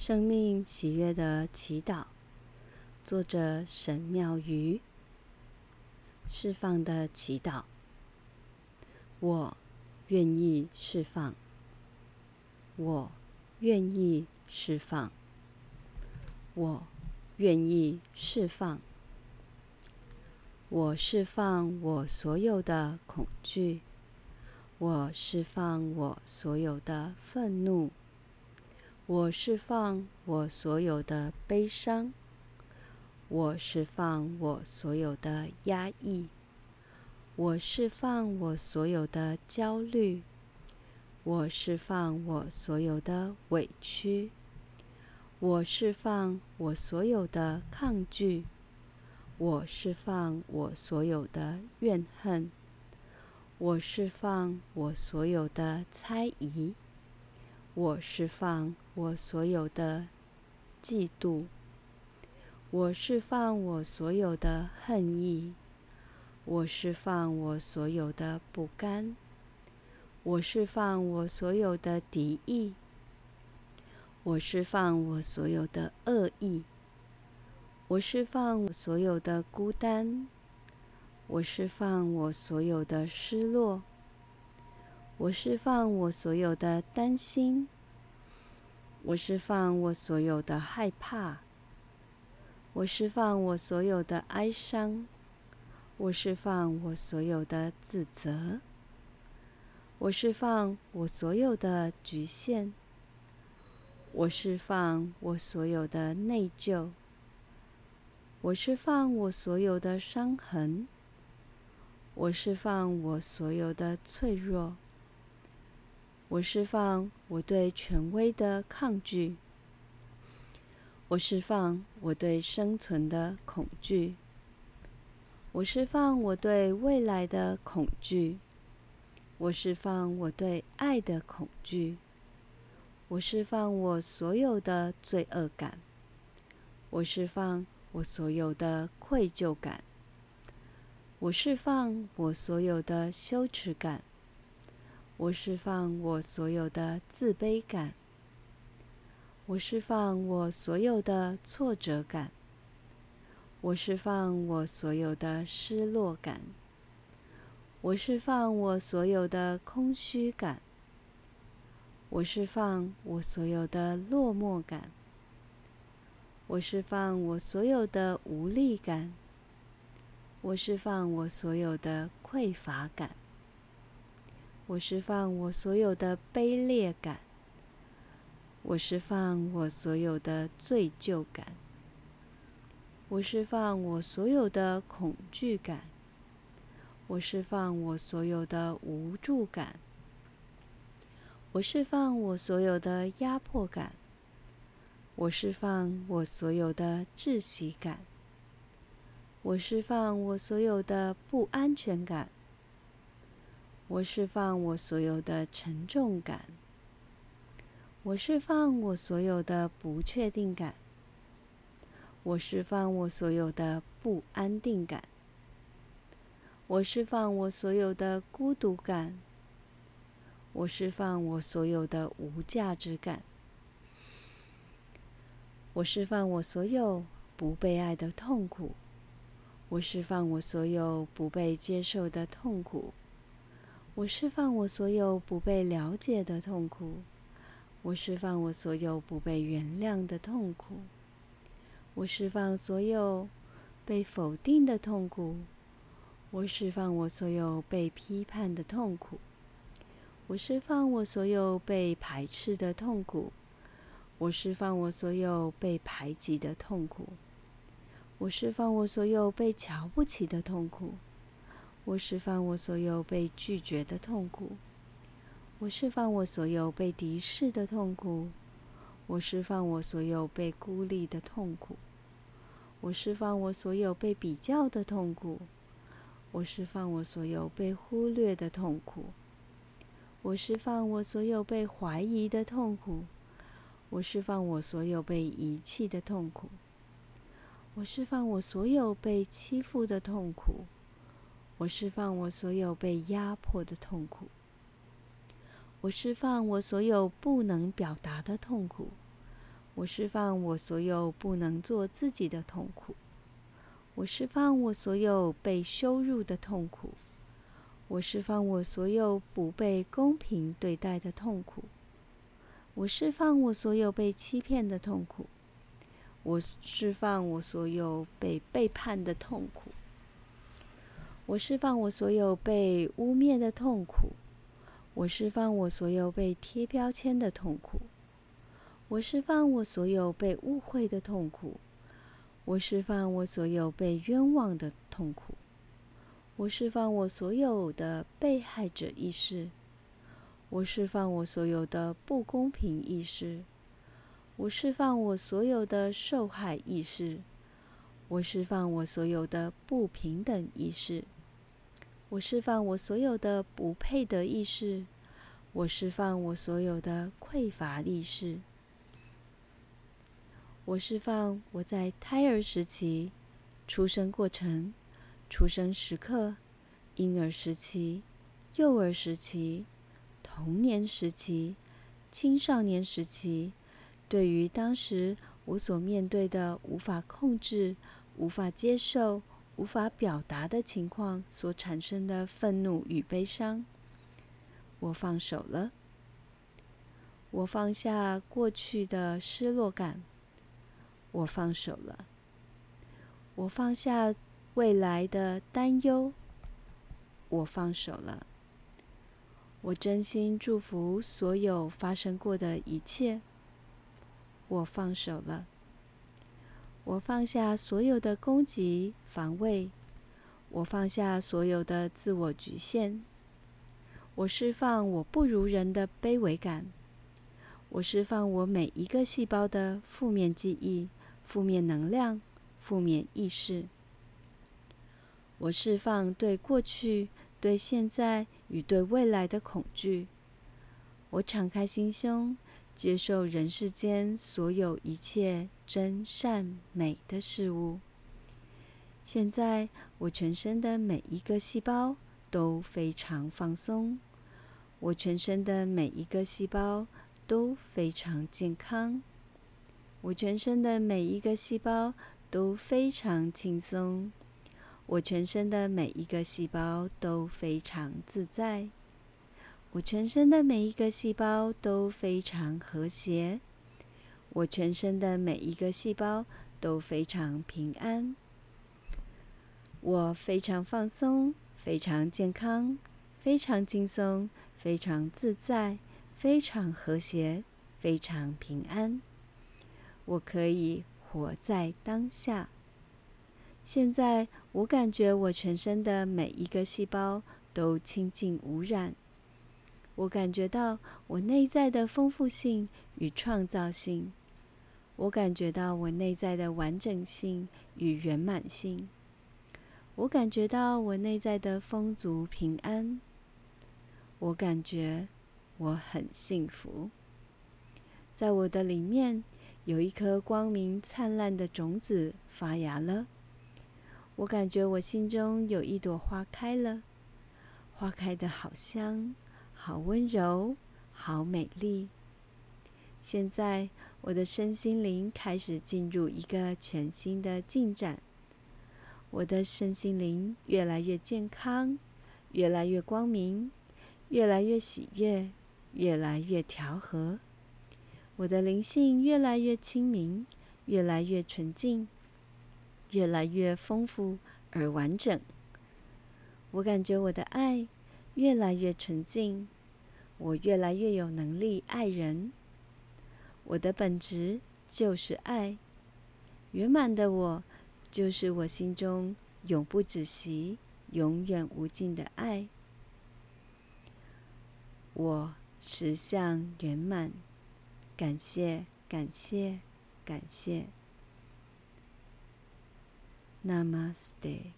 生命喜悦的祈祷，作者沈妙瑜。释放的祈祷，我愿意释放，我愿意释放，我愿意释放，我释放我所有的恐惧，我释放我所有的愤怒。我释放我所有的悲伤，我释放我所有的压抑，我释放我所有的焦虑，我释放我所有的委屈，我释放我所有的抗拒，我释放我所有的怨恨，我释放我所有的猜疑。我释放我所有的嫉妒，我释放我所有的恨意，我释放我所有的不甘，我释放我所有的敌意，我释放我所有的恶意，我释放我所有的孤单，我释放我所有的失落。我释放我所有的担心，我释放我所有的害怕，我释放我所有的哀伤，我释放我所有的自责，我释放我所有的局限，我释放我所有的内疚，我释放我所有的伤痕，我释放我所有的脆弱。我释放我对权威的抗拒，我释放我对生存的恐惧，我释放我对未来的恐惧，我释放我对爱的恐惧，我释放我所有的罪恶感，我释放我所有的愧疚感，我释放我所有的羞耻感。我释放我所有的自卑感，我释放我所有的挫折感，我释放我所有的失落感，我释放我所有的空虚感，我释放我所有的落寞感，我释放我所有的无力感，我释放我所有的匮乏感。我释放我所有的卑劣感，我释放我所有的罪疚感，我释放我所有的恐惧感，我释放我所有的无助感，我释放我所有的压迫感，我释放我所有的窒息感，我释放我所有的不安全感。我释放我所有的沉重感，我释放我所有的不确定感，我释放我所有的不安定感，我释放我所有的孤独感，我释放我所有的无价值感，我释放我所有不被爱的痛苦，我释放我所有不被接受的痛苦。我释放我所有不被了解的痛苦，我释放我所有不被原谅的痛苦，我释放所有被否定的痛苦，我释放我所有被批判的痛苦，我释放我所有被排斥的痛苦，我释放我所有被排挤的痛苦，我释放我所有被瞧不起的痛苦。我释放我所有被拒绝的痛苦，我释放我所有被敌视的痛苦，我释放我所有被孤立的痛苦，我释放我所有被比较的痛苦，我释放我所有被忽略的痛苦，我释放我所有被怀疑的痛苦，我释放我所有被遗弃的痛苦，我释放我所有被欺负的痛苦。我释放我所有被压迫的痛苦，我释放我所有不能表达的痛苦，我释放我所有不能做自己的痛苦。我释放我所有被羞辱的痛苦。我释放我所有不被公平对待的痛苦。我释放我所有被欺骗的痛苦。我释放我所有被背叛的痛苦。我释放我所有被污蔑的痛苦。我释放我所有被贴标签的痛苦。我释放我所有被误会的痛苦，我释放我所有被冤枉的痛苦，我释放我所有的被害者意识，我释放我所有的不公平意识，我释放我所有的受害意识，我释放我所有的不平等意识，我释放我所有的不配得意识，我释放我所有的匮乏意识。我释放我在胎儿时期、出生过程、出生时刻、婴儿时期、幼儿时期、童年时期、青少年时期，对于当时我所面对的无法控制、无法接受、无法表达的情况所产生的愤怒与悲伤，我放手了。我放下过去的失落感。我放手了，我放下未来的担忧。我放手了，我真心祝福所有发生过的一切。我放手了，我放下所有的攻击、防卫。我放下所有的自我局限。我释放我不如人的卑微感。我释放我每一个细胞的负面记忆。负面能量、负面意识，我释放对过去、对现在与对未来的恐惧。我敞开心胸，接受人世间所有一切真善美的事物。现在，我全身的每一个细胞都非常放松，我全身的每一个细胞都非常健康。我全身的每一个细胞都非常轻松，我全身的每一个细胞都非常自在，我全身的每一个细胞都非常和谐，我全身的每一个细胞都非常平安，我非常放松，非常健康，非常轻松，非常自在，非常和谐，非常平安。我可以活在当下。现在，我感觉我全身的每一个细胞都清净无染。我感觉到我内在的丰富性与创造性。我感觉到我内在的完整性与圆满性。我感觉到我内在的丰足平安。我感觉我很幸福。在我的里面。有一颗光明灿烂的种子发芽了，我感觉我心中有一朵花开了，花开得好香，好温柔，好美丽。现在我的身心灵开始进入一个全新的进展，我的身心灵越来越健康，越来越光明，越来越喜悦，越来越调和。我的灵性越来越清明，越来越纯净，越来越丰富而完整。我感觉我的爱越来越纯净，我越来越有能力爱人。我的本质就是爱，圆满的我就是我心中永不止息、永远无尽的爱。我实相圆满。感谢，感谢，感谢。Namaste。